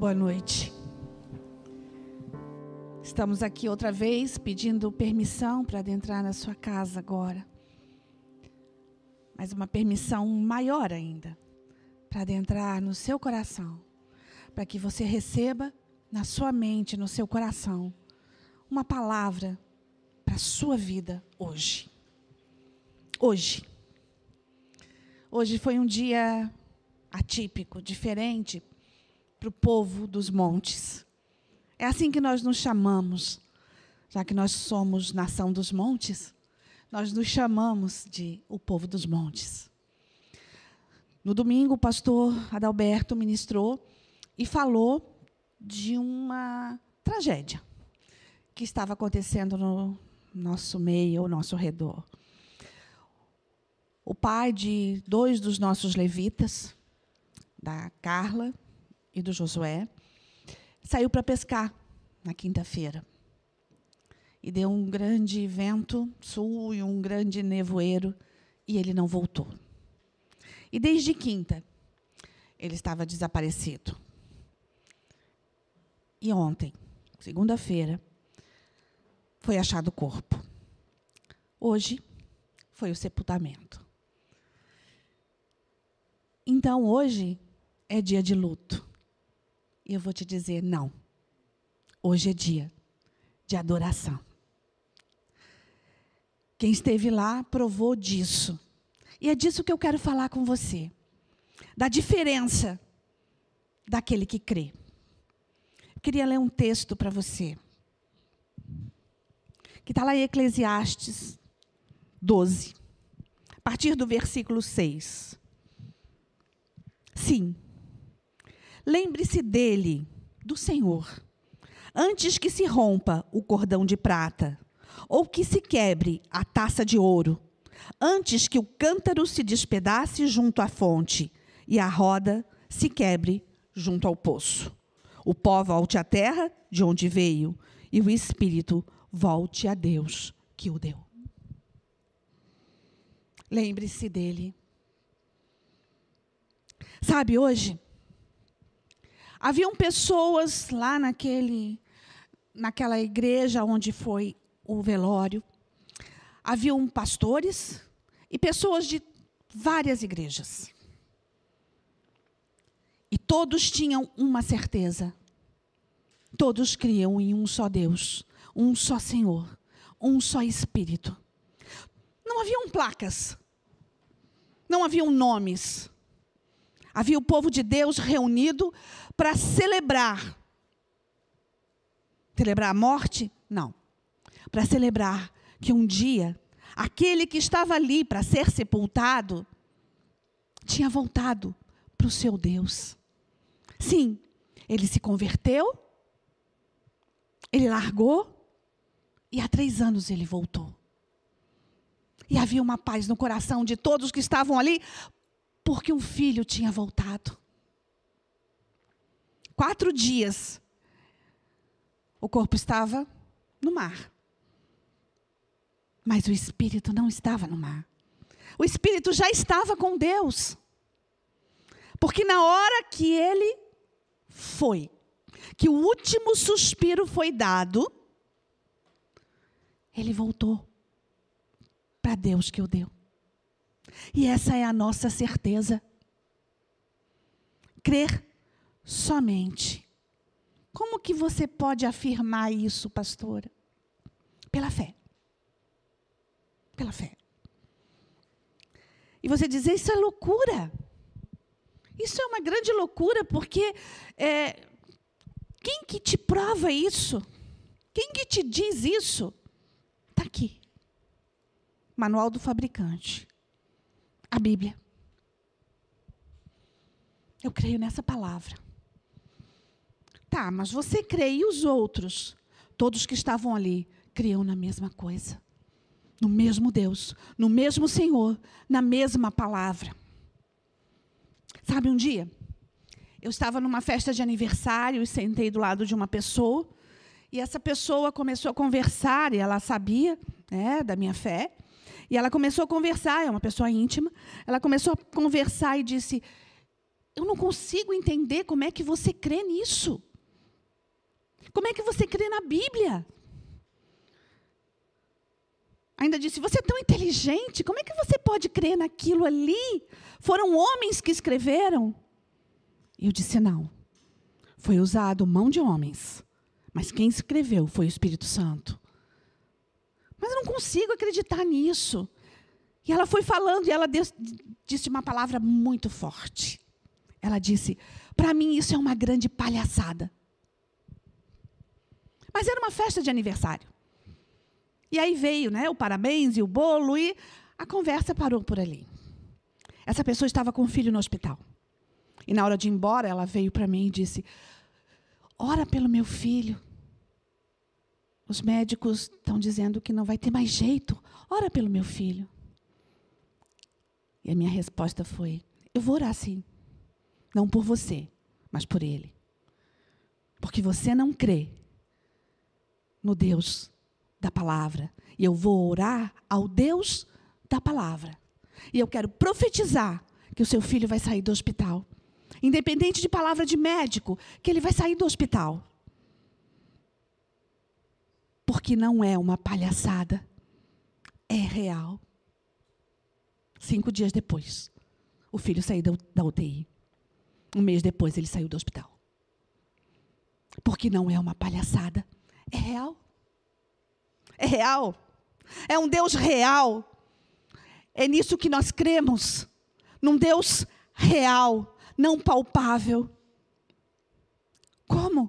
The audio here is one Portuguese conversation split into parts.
Boa noite. Estamos aqui outra vez pedindo permissão para adentrar na sua casa agora. Mas uma permissão maior ainda para adentrar no seu coração, para que você receba na sua mente, no seu coração, uma palavra para a sua vida hoje. Hoje. Hoje foi um dia atípico, diferente para o povo dos montes. É assim que nós nos chamamos, já que nós somos nação dos montes, nós nos chamamos de o povo dos montes. No domingo, o pastor Adalberto ministrou e falou de uma tragédia que estava acontecendo no nosso meio, ao nosso redor. O pai de dois dos nossos levitas, da Carla e do Josué, saiu para pescar na quinta-feira. E deu um grande vento sul e um grande nevoeiro, e ele não voltou. E desde quinta, ele estava desaparecido. E ontem, segunda-feira, foi achado o corpo. Hoje foi o sepultamento. Então, hoje é dia de luto. E eu vou te dizer: não. Hoje é dia de adoração. Quem esteve lá provou disso. E é disso que eu quero falar com você. Da diferença daquele que crê. Eu queria ler um texto para você. Que está lá em Eclesiastes 12. A partir do versículo 6. Sim, Lembre-se dele, do Senhor, antes que se rompa o cordão de prata, ou que se quebre a taça de ouro, antes que o cântaro se despedace junto à fonte e a roda se quebre junto ao poço. O pó volte à terra de onde veio, e o espírito volte a Deus que o deu. Lembre-se dele. Sabe, hoje, Haviam pessoas lá naquele, naquela igreja onde foi o velório. Haviam pastores e pessoas de várias igrejas. E todos tinham uma certeza. Todos criam em um só Deus, um só Senhor, um só Espírito. Não haviam placas. Não haviam nomes. Havia o povo de Deus reunido para celebrar. Celebrar a morte? Não. Para celebrar que um dia aquele que estava ali para ser sepultado tinha voltado para o seu Deus. Sim, ele se converteu, ele largou e há três anos ele voltou. E havia uma paz no coração de todos que estavam ali, porque um filho tinha voltado. Quatro dias, o corpo estava no mar. Mas o espírito não estava no mar. O espírito já estava com Deus. Porque na hora que ele foi, que o último suspiro foi dado, ele voltou para Deus que o deu. E essa é a nossa certeza. Crer somente. Como que você pode afirmar isso, pastora? Pela fé. Pela fé. E você dizer, isso é loucura. Isso é uma grande loucura, porque é, quem que te prova isso? Quem que te diz isso? Está aqui. Manual do fabricante a Bíblia. Eu creio nessa palavra. Tá, mas você crê e os outros? Todos que estavam ali criam na mesma coisa. No mesmo Deus, no mesmo Senhor, na mesma palavra. Sabe, um dia, eu estava numa festa de aniversário e sentei do lado de uma pessoa, e essa pessoa começou a conversar, e ela sabia né, da minha fé, e ela começou a conversar, é uma pessoa íntima. Ela começou a conversar e disse: eu não consigo entender como é que você crê nisso. Como é que você crê na Bíblia? Ainda disse: Você é tão inteligente, como é que você pode crer naquilo ali? Foram homens que escreveram. E eu disse: Não. Foi usado mão de homens, mas quem escreveu foi o Espírito Santo. Mas eu não consigo acreditar nisso. E ela foi falando e ela disse uma palavra muito forte. Ela disse: Para mim isso é uma grande palhaçada. Mas era uma festa de aniversário. E aí veio né, o parabéns e o bolo e a conversa parou por ali. Essa pessoa estava com um filho no hospital. E na hora de ir embora, ela veio para mim e disse: Ora pelo meu filho. Os médicos estão dizendo que não vai ter mais jeito. Ora pelo meu filho. E a minha resposta foi: Eu vou orar sim. Não por você, mas por ele. Porque você não crê no Deus da palavra. E eu vou orar ao Deus da palavra. E eu quero profetizar que o seu filho vai sair do hospital. Independente de palavra de médico, que ele vai sair do hospital. Porque não é uma palhaçada, é real. Cinco dias depois, o filho saiu da UTI. Um mês depois, ele saiu do hospital. Porque não é uma palhaçada, é real. É real. É um Deus real. É nisso que nós cremos. Num Deus real, não palpável. Como?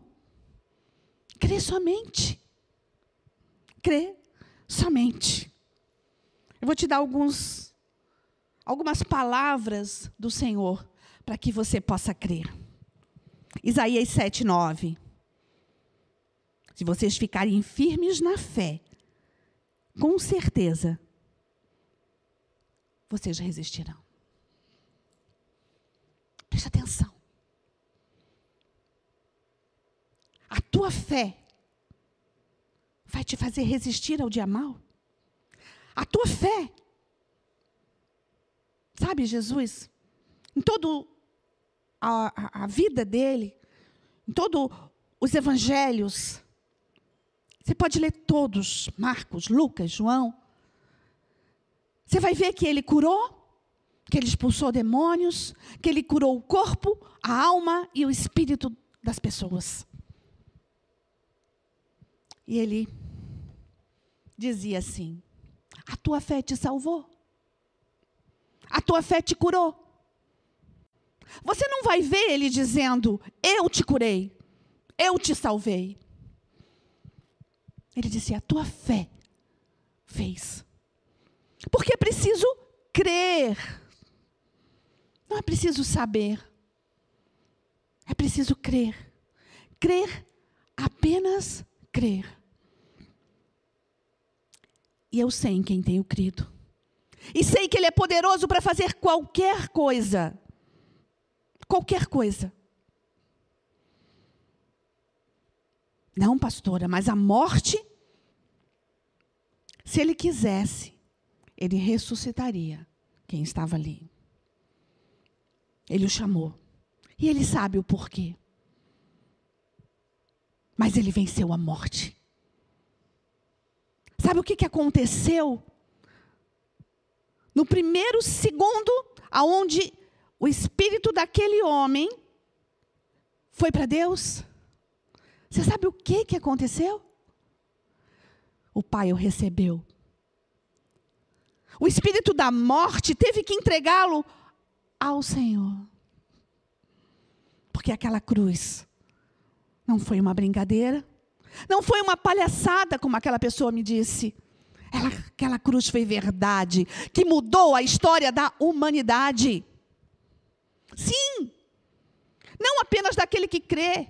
Crê somente. Crê somente. Eu vou te dar alguns, algumas palavras do Senhor para que você possa crer. Isaías 7, 9. Se vocês ficarem firmes na fé, com certeza vocês resistirão. Preste atenção. A tua fé vai te fazer resistir ao dia mal? A tua fé. Sabe, Jesus, em todo a, a, vida dele, em todos os evangelhos. Você pode ler todos, Marcos, Lucas, João. Você vai ver que ele curou, que ele expulsou demônios, que ele curou o corpo, a alma e o espírito das pessoas. E ele dizia assim: A tua fé te salvou. A tua fé te curou. Você não vai ver ele dizendo: Eu te curei, eu te salvei. Ele disse: A tua fé fez. Porque é preciso crer. Não é preciso saber. É preciso crer. Crer, apenas crer. E eu sei em quem tenho crido. E sei que Ele é poderoso para fazer qualquer coisa qualquer coisa. Não, pastora, mas a morte, se ele quisesse, ele ressuscitaria quem estava ali. Ele o chamou. E ele sabe o porquê. Mas ele venceu a morte. Sabe o que, que aconteceu? No primeiro segundo, aonde o espírito daquele homem foi para Deus. Você sabe o que, que aconteceu? O pai o recebeu. O espírito da morte teve que entregá-lo ao Senhor. Porque aquela cruz não foi uma brincadeira, não foi uma palhaçada, como aquela pessoa me disse. Ela, aquela cruz foi verdade, que mudou a história da humanidade. Sim. Não apenas daquele que crê.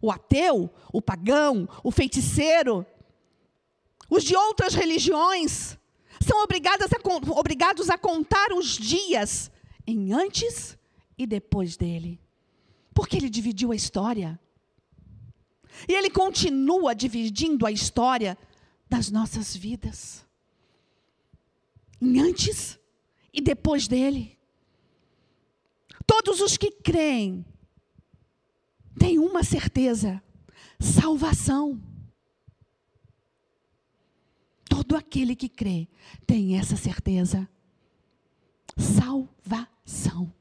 O ateu, o pagão, o feiticeiro, os de outras religiões, são obrigados a, obrigados a contar os dias em antes e depois dele. Porque ele dividiu a história. E ele continua dividindo a história das nossas vidas. Em antes e depois dele todos os que creem têm uma certeza: salvação. Todo aquele que crê tem essa certeza. Salvação.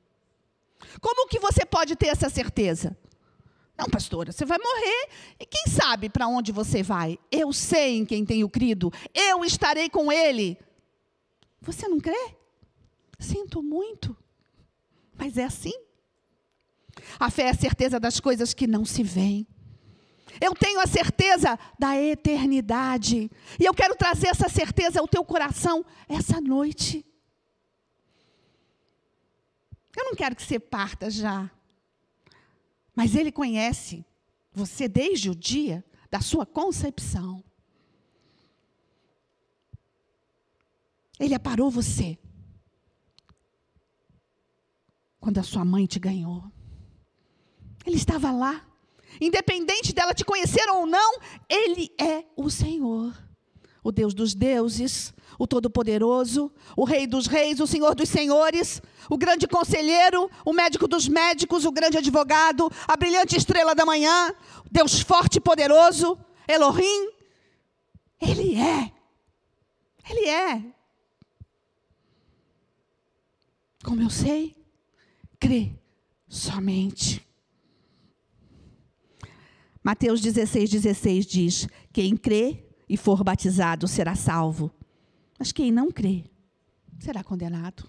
Como que você pode ter essa certeza? Não, pastora, você vai morrer e quem sabe para onde você vai? Eu sei em quem tenho crido, eu estarei com ele. Você não crê? Sinto muito, mas é assim. A fé é a certeza das coisas que não se veem. Eu tenho a certeza da eternidade. E eu quero trazer essa certeza ao teu coração essa noite. Eu não quero que você parta já. Mas Ele conhece você desde o dia da sua concepção. Ele aparou você quando a sua mãe te ganhou. Ele estava lá. Independente dela te conhecer ou não, Ele é o Senhor, o Deus dos deuses, o Todo-Poderoso, o Rei dos Reis, o Senhor dos Senhores, o grande conselheiro, o médico dos médicos, o grande advogado, a brilhante estrela da manhã, Deus forte e poderoso, Elohim. Ele é. Ele é. Como eu sei? Crê somente. Mateus 16, 16 diz: Quem crê e for batizado será salvo mas quem não crê será condenado.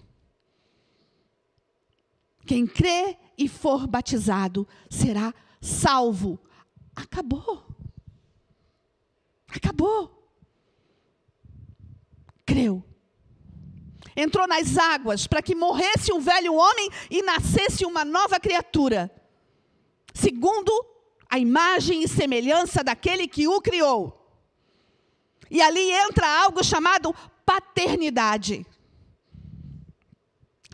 Quem crê e for batizado será salvo. Acabou. Acabou. Creu. Entrou nas águas para que morresse o velho homem e nascesse uma nova criatura, segundo a imagem e semelhança daquele que o criou. E ali entra algo chamado paternidade.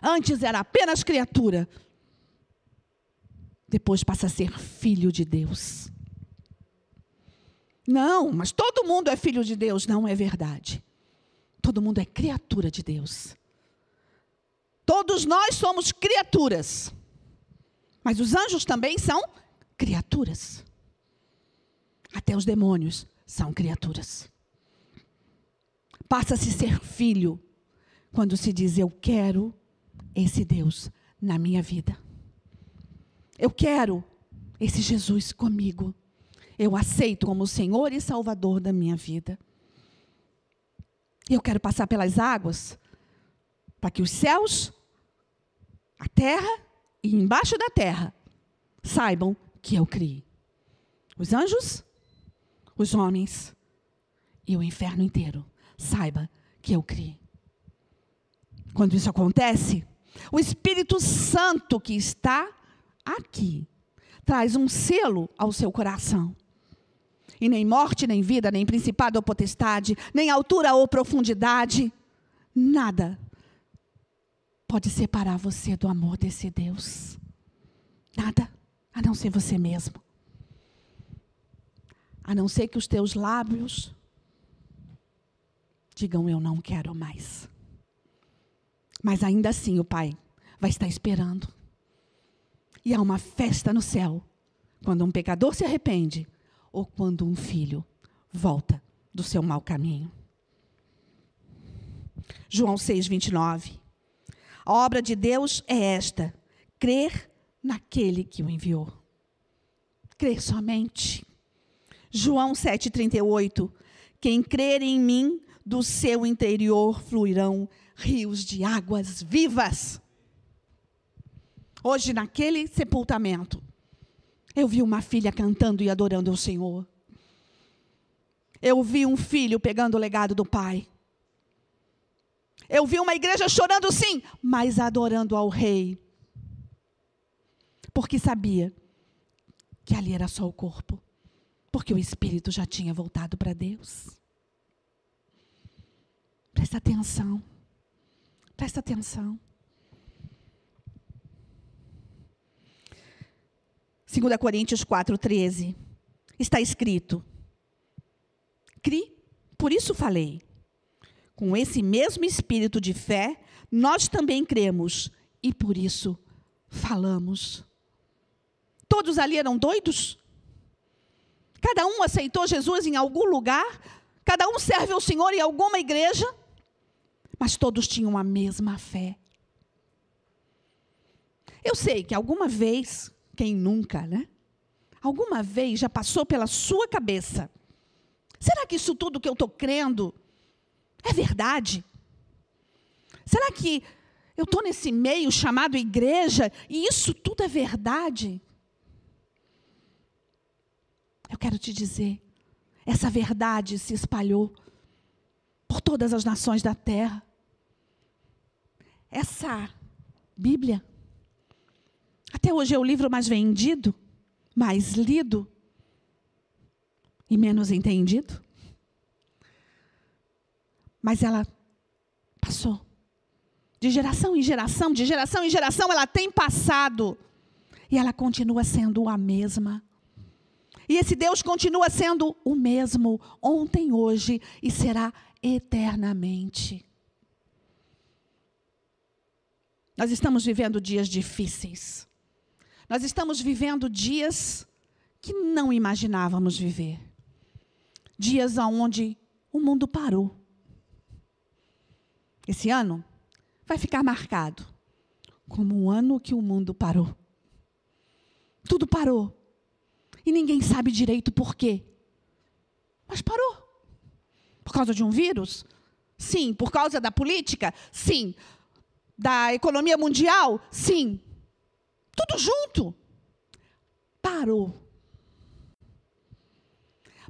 Antes era apenas criatura, depois passa a ser filho de Deus. Não, mas todo mundo é filho de Deus. Não é verdade. Todo mundo é criatura de Deus. Todos nós somos criaturas. Mas os anjos também são criaturas. Até os demônios são criaturas passa a se ser filho quando se diz: Eu quero esse Deus na minha vida. Eu quero esse Jesus comigo. Eu aceito como Senhor e Salvador da minha vida. Eu quero passar pelas águas para que os céus, a terra e embaixo da terra saibam que eu criei. Os anjos, os homens e o inferno inteiro saiba que eu criei. Quando isso acontece, o Espírito Santo que está aqui traz um selo ao seu coração. E nem morte, nem vida, nem principado ou potestade, nem altura ou profundidade, nada pode separar você do amor desse Deus. Nada, a não ser você mesmo. A não ser que os teus lábios digam: Eu não quero mais. Mas ainda assim o Pai vai estar esperando. E há uma festa no céu quando um pecador se arrepende ou quando um filho volta do seu mau caminho. João 6, 29. A obra de Deus é esta: crer naquele que o enviou. Crer somente. João 7, 38. Quem crer em mim, do seu interior fluirão rios de águas vivas. Hoje, naquele sepultamento, eu vi uma filha cantando e adorando o Senhor. Eu vi um filho pegando o legado do pai. Eu vi uma igreja chorando sim, mas adorando ao rei. Porque sabia que ali era só o corpo. Porque o espírito já tinha voltado para Deus. Presta atenção. Presta atenção. 2 Coríntios 4,13. Está escrito: Cri, por isso falei. Com esse mesmo espírito de fé, nós também cremos e por isso falamos. Todos ali eram doidos? Cada um aceitou Jesus em algum lugar? Cada um serve ao Senhor em alguma igreja? Mas todos tinham a mesma fé. Eu sei que alguma vez, quem nunca, né? Alguma vez já passou pela sua cabeça. Será que isso tudo que eu estou crendo é verdade? Será que eu estou nesse meio chamado igreja e isso tudo é verdade? Eu quero te dizer, essa verdade se espalhou por todas as nações da terra. Essa Bíblia, até hoje é o livro mais vendido, mais lido e menos entendido. Mas ela passou de geração em geração, de geração em geração, ela tem passado. E ela continua sendo a mesma. E esse Deus continua sendo o mesmo ontem, hoje e será eternamente. Nós estamos vivendo dias difíceis. Nós estamos vivendo dias que não imaginávamos viver. Dias onde o mundo parou. Esse ano vai ficar marcado como um ano que o mundo parou. Tudo parou. E ninguém sabe direito por quê. Mas parou. Por causa de um vírus? Sim. Por causa da política? Sim. Da economia mundial? Sim. Tudo junto. Parou.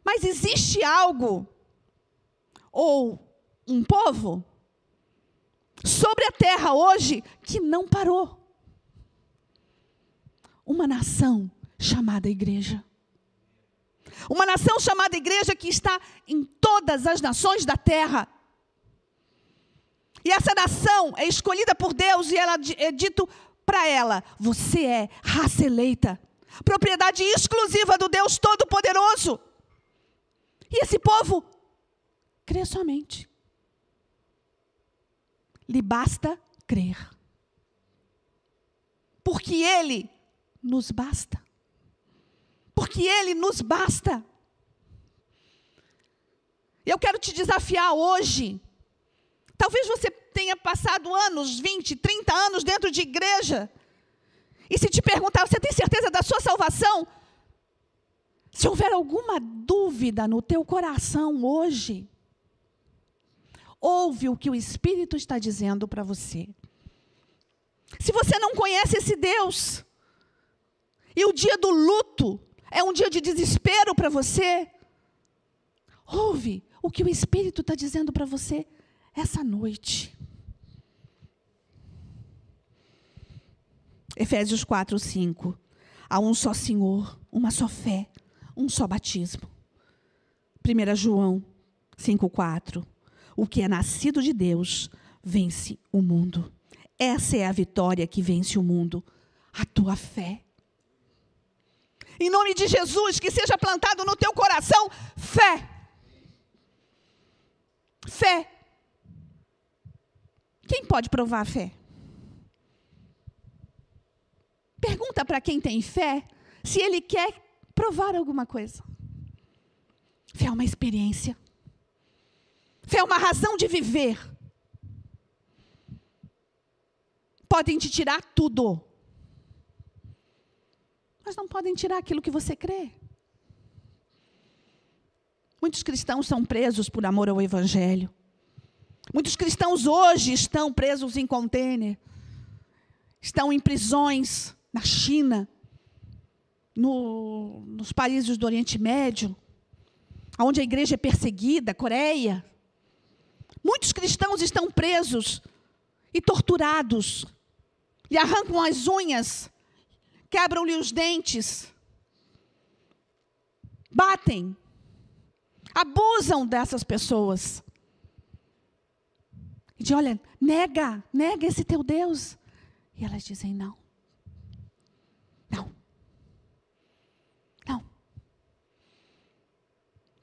Mas existe algo ou um povo sobre a terra hoje que não parou. Uma nação chamada igreja. Uma nação chamada igreja que está em todas as nações da terra. E essa nação é escolhida por Deus e ela é dito para ela: você é raça eleita, propriedade exclusiva do Deus Todo-Poderoso. E esse povo crê somente. Lhe basta crer. Porque Ele nos basta porque Ele nos basta. Eu quero te desafiar hoje. Talvez você tenha passado anos, 20, 30 anos dentro de igreja. E se te perguntar, você tem certeza da sua salvação? Se houver alguma dúvida no teu coração hoje, ouve o que o Espírito está dizendo para você. Se você não conhece esse Deus, e o dia do luto é um dia de desespero para você. Ouve o que o Espírito está dizendo para você essa noite. Efésios 4, 5. Há um só Senhor, uma só fé, um só batismo. 1 João 5, 4. O que é nascido de Deus vence o mundo. Essa é a vitória que vence o mundo. A tua fé. Em nome de Jesus, que seja plantado no teu coração fé. Fé. Quem pode provar a fé? Pergunta para quem tem fé se ele quer provar alguma coisa. Fé é uma experiência. Fé é uma razão de viver. Podem te tirar tudo mas não podem tirar aquilo que você crê. Muitos cristãos são presos por amor ao Evangelho. Muitos cristãos hoje estão presos em contêiner, estão em prisões na China, no, nos países do Oriente Médio, onde a igreja é perseguida, Coreia. Muitos cristãos estão presos e torturados, lhe arrancam as unhas quebram-lhe os dentes, batem, abusam dessas pessoas de olha, nega, nega esse teu Deus. E elas dizem não. Não. Não.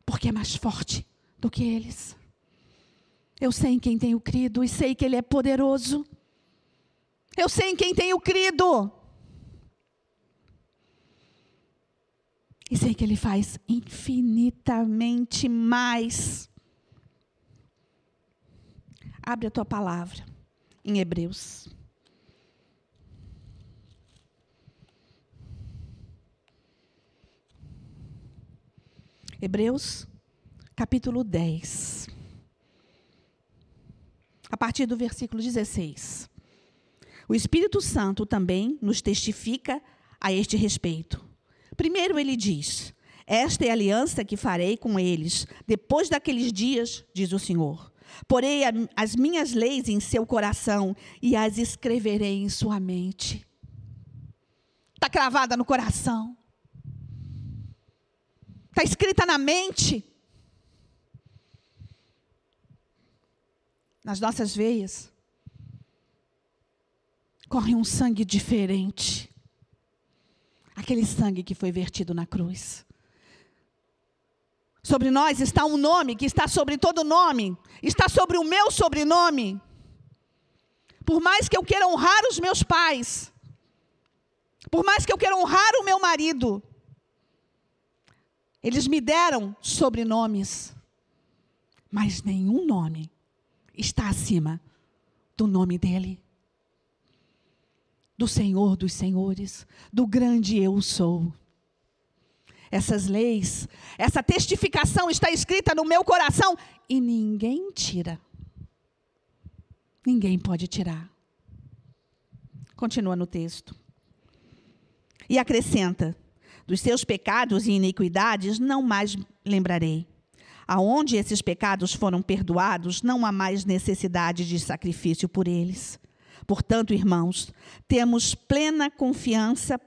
Porque é mais forte do que eles. Eu sei em quem tenho crido e sei que ele é poderoso. Eu sei em quem tenho crido. E sei que ele faz infinitamente mais Abre a tua palavra em Hebreus. Hebreus, capítulo 10. A partir do versículo 16. O Espírito Santo também nos testifica a este respeito. Primeiro, ele diz: Esta é a aliança que farei com eles depois daqueles dias, diz o Senhor. Porei as minhas leis em seu coração e as escreverei em sua mente. Está cravada no coração. Está escrita na mente. Nas nossas veias corre um sangue diferente. Aquele sangue que foi vertido na cruz. Sobre nós está um nome que está sobre todo nome, está sobre o meu sobrenome. Por mais que eu queira honrar os meus pais, por mais que eu queira honrar o meu marido, eles me deram sobrenomes, mas nenhum nome está acima do nome dele do Senhor dos Senhores, do grande eu sou. Essas leis, essa testificação está escrita no meu coração e ninguém tira. Ninguém pode tirar. Continua no texto. E acrescenta: dos seus pecados e iniquidades não mais lembrarei. Aonde esses pecados foram perdoados, não há mais necessidade de sacrifício por eles. Portanto, irmãos, temos plena confiança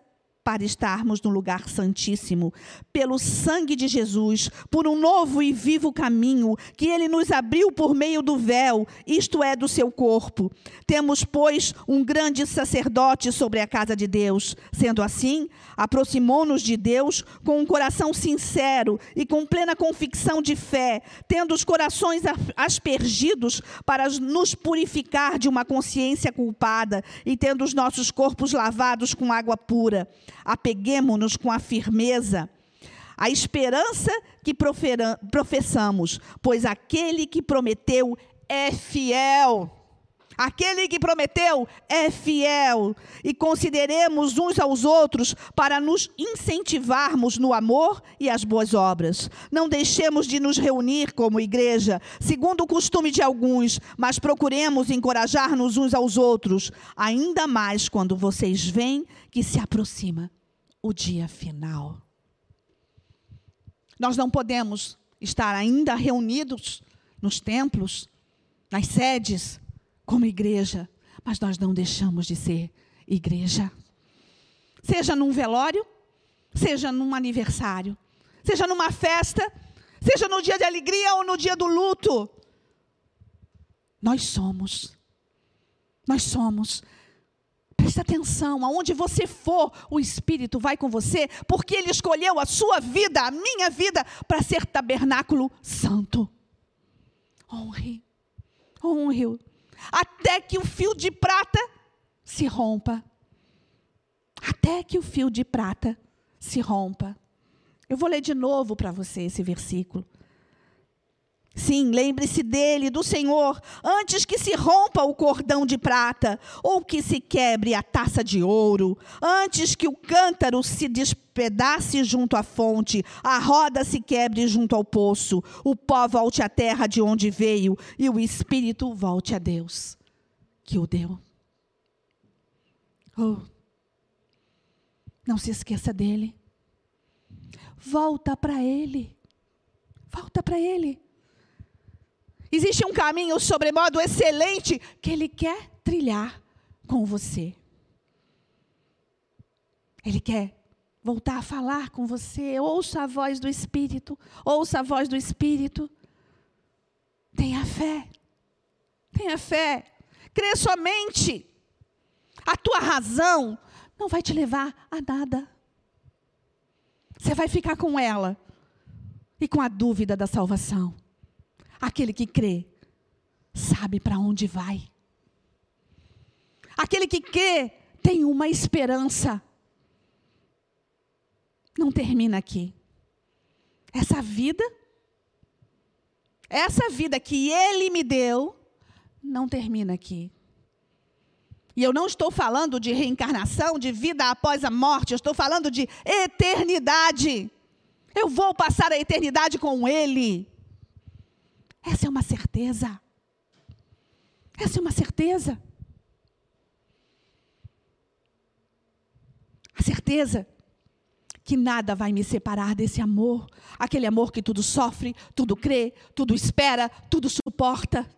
para estarmos no lugar santíssimo, pelo sangue de Jesus, por um novo e vivo caminho que ele nos abriu por meio do véu, isto é, do seu corpo. Temos, pois, um grande sacerdote sobre a casa de Deus. Sendo assim, aproximou-nos de Deus com um coração sincero e com plena convicção de fé, tendo os corações aspergidos para nos purificar de uma consciência culpada e tendo os nossos corpos lavados com água pura apeguemos-nos com a firmeza a esperança que professamos, pois aquele que prometeu é fiel. Aquele que prometeu é fiel. E consideremos uns aos outros para nos incentivarmos no amor e as boas obras. Não deixemos de nos reunir como igreja, segundo o costume de alguns, mas procuremos encorajar-nos uns aos outros, ainda mais quando vocês veem que se aproxima o dia final. Nós não podemos estar ainda reunidos nos templos, nas sedes, como igreja, mas nós não deixamos de ser igreja. Seja num velório, seja num aniversário, seja numa festa, seja no dia de alegria ou no dia do luto. Nós somos. Nós somos. Presta atenção, aonde você for, o Espírito vai com você, porque Ele escolheu a sua vida, a minha vida, para ser tabernáculo santo. Honre, honre até que o fio de prata se rompa. Até que o fio de prata se rompa. Eu vou ler de novo para você esse versículo. Sim, lembre-se dele, do Senhor, antes que se rompa o cordão de prata, ou que se quebre a taça de ouro, antes que o cântaro se despedace junto à fonte, a roda se quebre junto ao poço, o pó volte à terra de onde veio e o espírito volte a Deus, que o deu. Oh, não se esqueça dele. Volta para ele. Volta para ele. Existe um caminho sobremodo excelente que Ele quer trilhar com você. Ele quer voltar a falar com você. Ouça a voz do Espírito. Ouça a voz do Espírito. Tenha fé. Tenha fé. Crê somente. A tua razão não vai te levar a nada. Você vai ficar com ela e com a dúvida da salvação. Aquele que crê sabe para onde vai. Aquele que crê tem uma esperança. não termina aqui. Essa vida, essa vida que Ele me deu, não termina aqui. E eu não estou falando de reencarnação, de vida após a morte, eu estou falando de eternidade. Eu vou passar a eternidade com Ele. Essa é uma certeza. Essa é uma certeza. A certeza que nada vai me separar desse amor, aquele amor que tudo sofre, tudo crê, tudo espera, tudo suporta.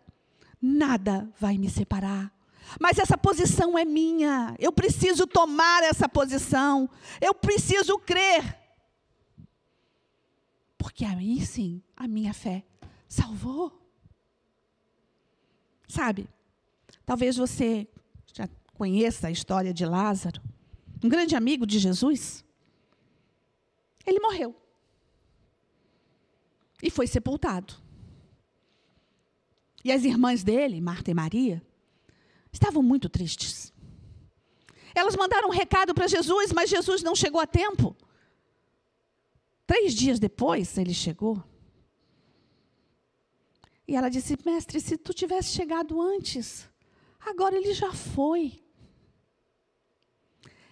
Nada vai me separar. Mas essa posição é minha. Eu preciso tomar essa posição. Eu preciso crer. Porque aí sim, a minha fé salvou. Sabe? Talvez você já conheça a história de Lázaro, um grande amigo de Jesus. Ele morreu. E foi sepultado. E as irmãs dele, Marta e Maria, estavam muito tristes. Elas mandaram um recado para Jesus, mas Jesus não chegou a tempo. Três dias depois, ele chegou. E ela disse: Mestre, se tu tivesse chegado antes, agora ele já foi.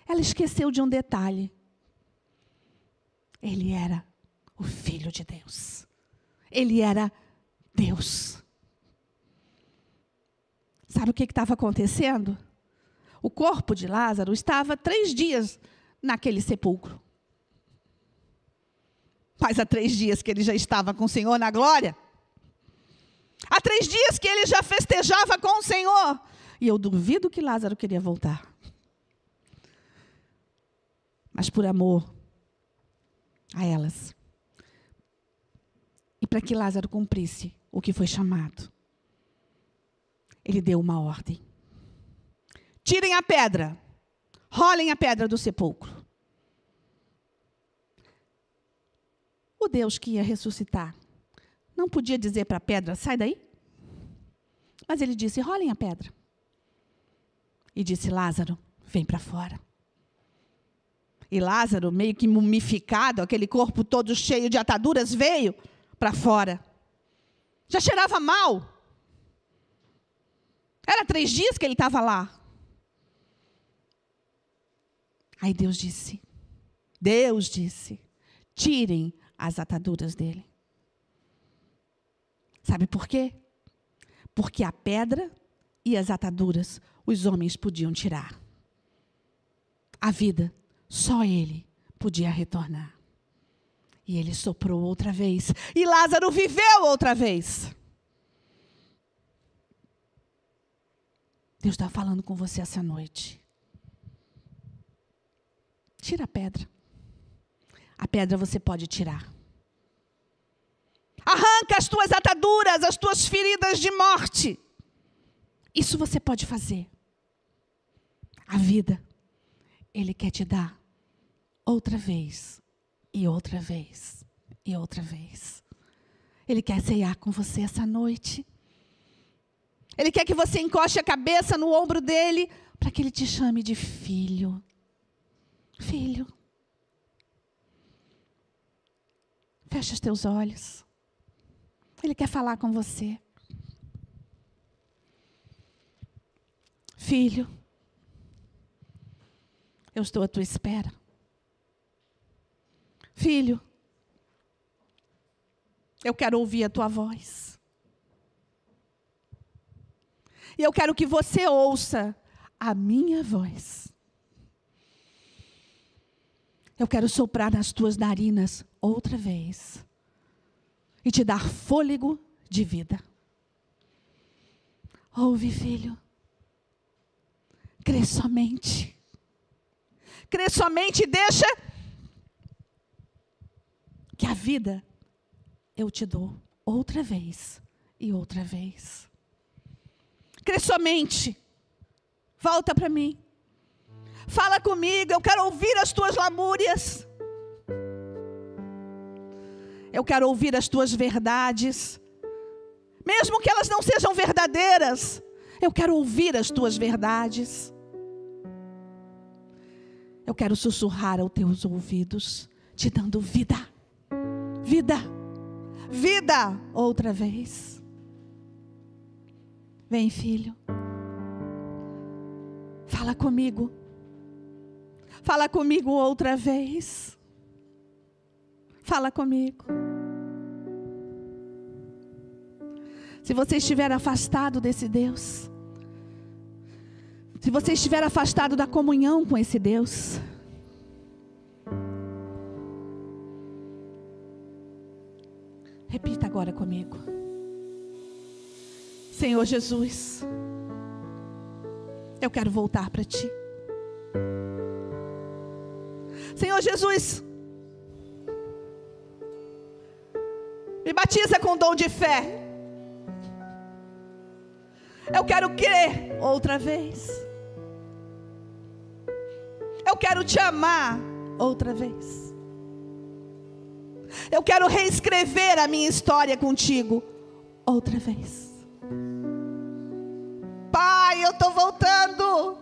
Ela esqueceu de um detalhe. Ele era o Filho de Deus. Ele era Deus. Sabe o que estava acontecendo? O corpo de Lázaro estava três dias naquele sepulcro. Mas há três dias que ele já estava com o Senhor na glória. Há três dias que ele já festejava com o Senhor. E eu duvido que Lázaro queria voltar. Mas por amor a elas. E para que Lázaro cumprisse o que foi chamado, ele deu uma ordem: tirem a pedra, rolem a pedra do sepulcro. O Deus que ia ressuscitar não podia dizer para a pedra: sai daí. Mas ele disse: rolem a pedra. E disse: Lázaro, vem para fora. E Lázaro, meio que mumificado, aquele corpo todo cheio de ataduras, veio para fora. Já cheirava mal. Era três dias que ele estava lá. Aí Deus disse: Deus disse: tirem as ataduras dele. Sabe por quê? Porque a pedra e as ataduras os homens podiam tirar. A vida, só ele podia retornar. E ele soprou outra vez. E Lázaro viveu outra vez. Deus está falando com você essa noite. Tira a pedra. A pedra você pode tirar. Arranca as tuas ataduras, as tuas feridas de morte. Isso você pode fazer. A vida, Ele quer te dar outra vez, e outra vez, e outra vez. Ele quer ceiar com você essa noite. Ele quer que você encoste a cabeça no ombro dele, para que ele te chame de filho. Filho. Fecha os teus olhos. Ele quer falar com você. Filho, eu estou à tua espera. Filho, eu quero ouvir a tua voz. E eu quero que você ouça a minha voz. Eu quero soprar nas tuas narinas outra vez e te dar fôlego de vida. Ouve, filho. Crê somente. Crê somente e deixa que a vida eu te dou outra vez e outra vez. Crê somente. Volta para mim. Fala comigo, eu quero ouvir as tuas lamúrias. Eu quero ouvir as tuas verdades. Mesmo que elas não sejam verdadeiras, eu quero ouvir as tuas verdades. Eu quero sussurrar aos teus ouvidos te dando vida. Vida. Vida outra vez. Vem, filho. Fala comigo. Fala comigo outra vez. Fala comigo. Se você estiver afastado desse Deus, se você estiver afastado da comunhão com esse Deus, repita agora comigo. Senhor Jesus, eu quero voltar para ti. Senhor Jesus, me batiza com dom de fé. Eu quero crer outra vez. Eu quero te amar outra vez. Eu quero reescrever a minha história contigo outra vez. Pai, eu estou voltando.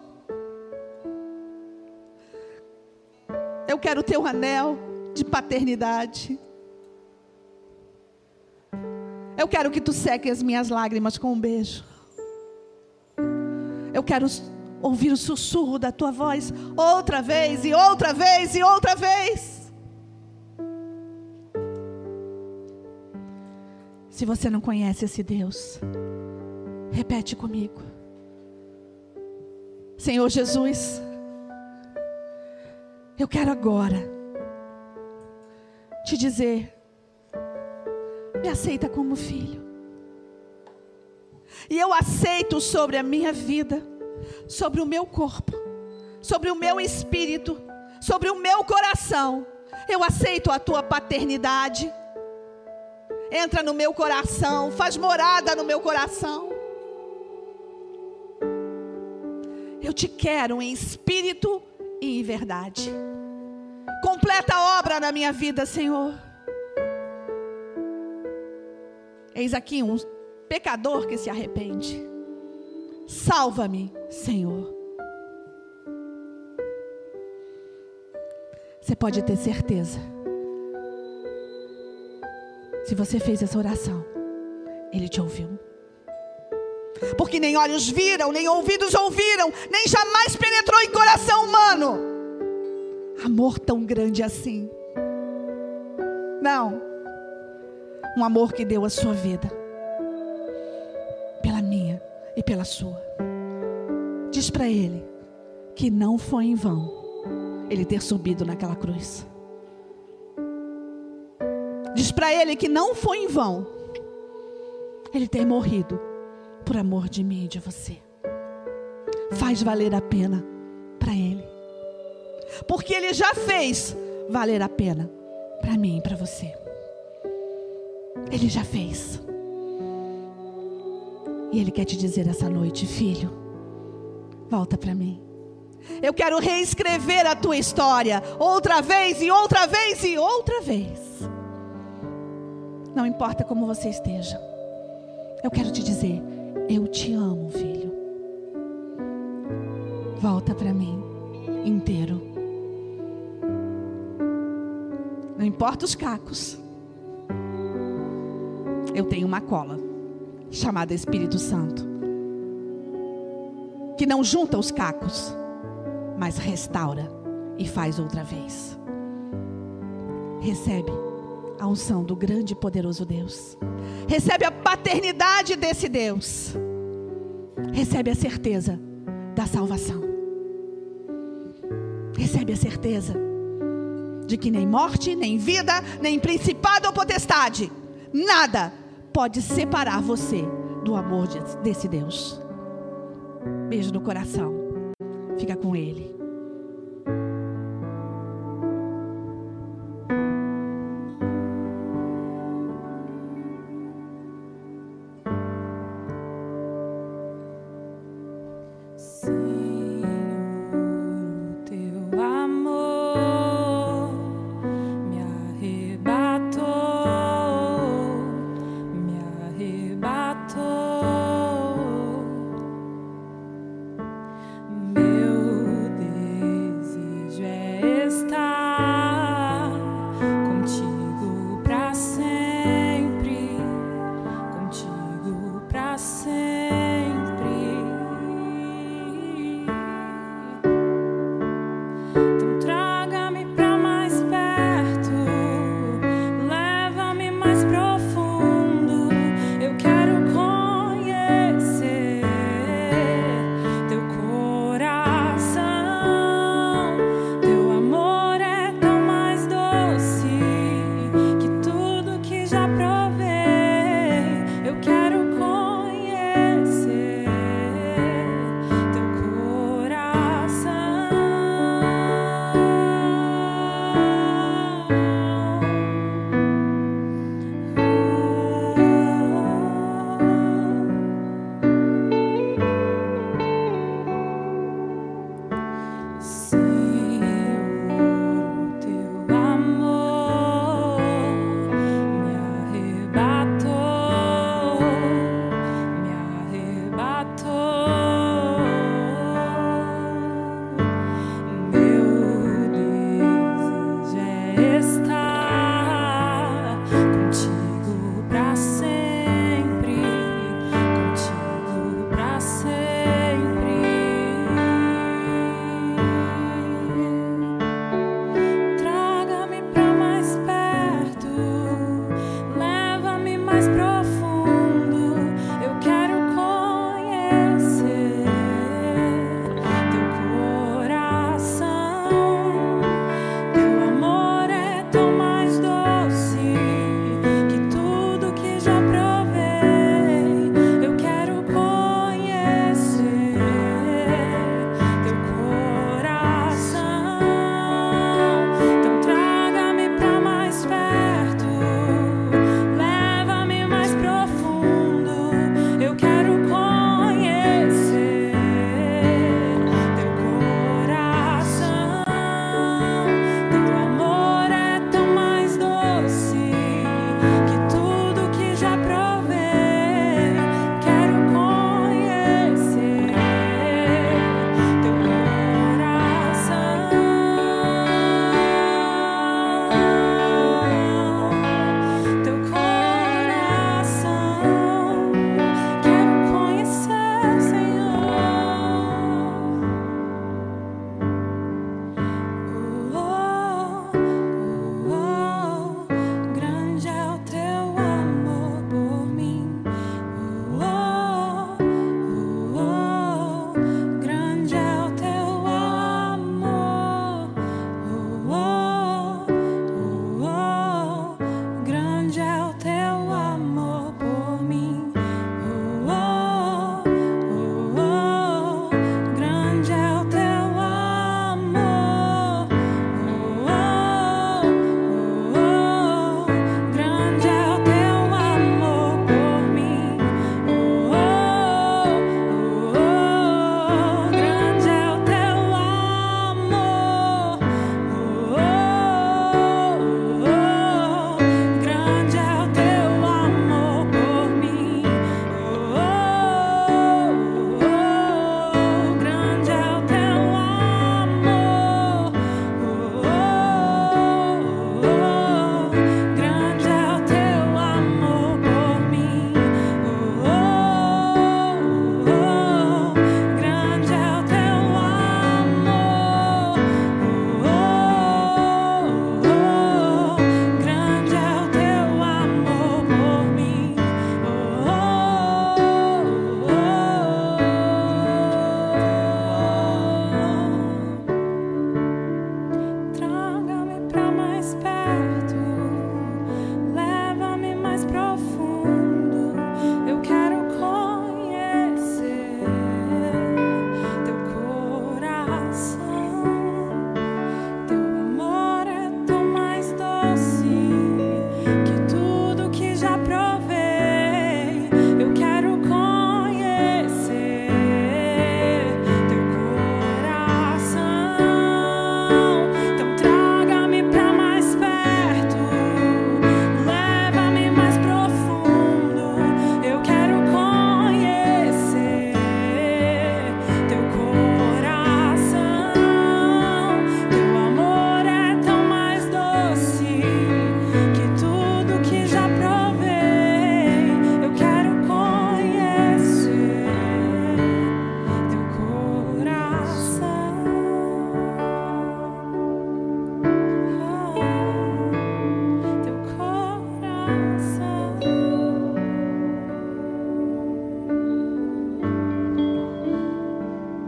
Eu quero ter um anel de paternidade. Eu quero que tu seque as minhas lágrimas com um beijo. Eu quero ouvir o sussurro da tua voz outra vez e outra vez e outra vez. Se você não conhece esse Deus, repete comigo. Senhor Jesus, eu quero agora te dizer: me aceita como filho. E eu aceito sobre a minha vida, sobre o meu corpo, sobre o meu espírito, sobre o meu coração. Eu aceito a tua paternidade. Entra no meu coração, faz morada no meu coração. Eu te quero em espírito e em verdade. Completa a obra na minha vida, Senhor. Eis aqui um pecador que se arrepende. Salva-me, Senhor. Você pode ter certeza. Se você fez essa oração, Ele te ouviu. Porque nem olhos viram, nem ouvidos ouviram, nem jamais penetrou em coração humano. Amor tão grande assim. Não. Um amor que deu a sua vida e pela sua. Diz para ele que não foi em vão ele ter subido naquela cruz. Diz para ele que não foi em vão ele ter morrido por amor de mim e de você. Faz valer a pena para ele. Porque ele já fez valer a pena para mim e para você. Ele já fez. E Ele quer te dizer essa noite, filho, volta para mim. Eu quero reescrever a tua história outra vez e outra vez e outra vez. Não importa como você esteja. Eu quero te dizer, eu te amo, filho. Volta para mim inteiro. Não importa os cacos. Eu tenho uma cola chamada Espírito Santo, que não junta os cacos, mas restaura e faz outra vez. Recebe a unção do grande e poderoso Deus. Recebe a paternidade desse Deus. Recebe a certeza da salvação. Recebe a certeza de que nem morte, nem vida, nem principado ou potestade, nada pode separar você do amor desse Deus. Beijo no coração. Fica com Ele.